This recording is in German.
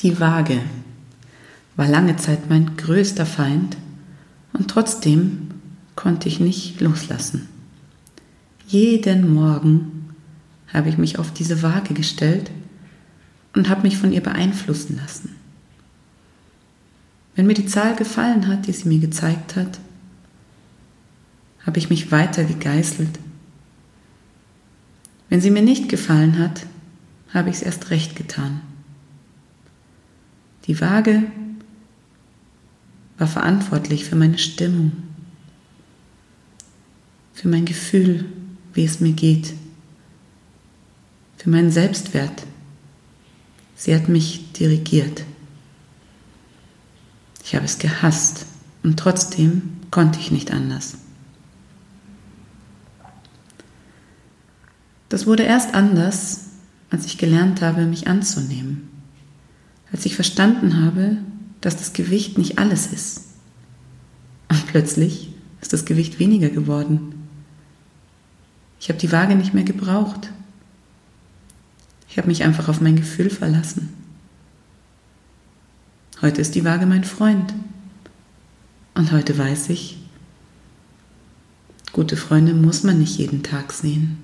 Die Waage war lange Zeit mein größter Feind und trotzdem konnte ich nicht loslassen. Jeden Morgen habe ich mich auf diese Waage gestellt und habe mich von ihr beeinflussen lassen. Wenn mir die Zahl gefallen hat, die sie mir gezeigt hat, habe ich mich weiter gegeißelt. Wenn sie mir nicht gefallen hat, habe ich es erst recht getan. Die Waage war verantwortlich für meine Stimmung, für mein Gefühl, wie es mir geht, für meinen Selbstwert. Sie hat mich dirigiert. Ich habe es gehasst und trotzdem konnte ich nicht anders. Das wurde erst anders, als ich gelernt habe, mich anzunehmen als ich verstanden habe, dass das Gewicht nicht alles ist. Und plötzlich ist das Gewicht weniger geworden. Ich habe die Waage nicht mehr gebraucht. Ich habe mich einfach auf mein Gefühl verlassen. Heute ist die Waage mein Freund. Und heute weiß ich, gute Freunde muss man nicht jeden Tag sehen.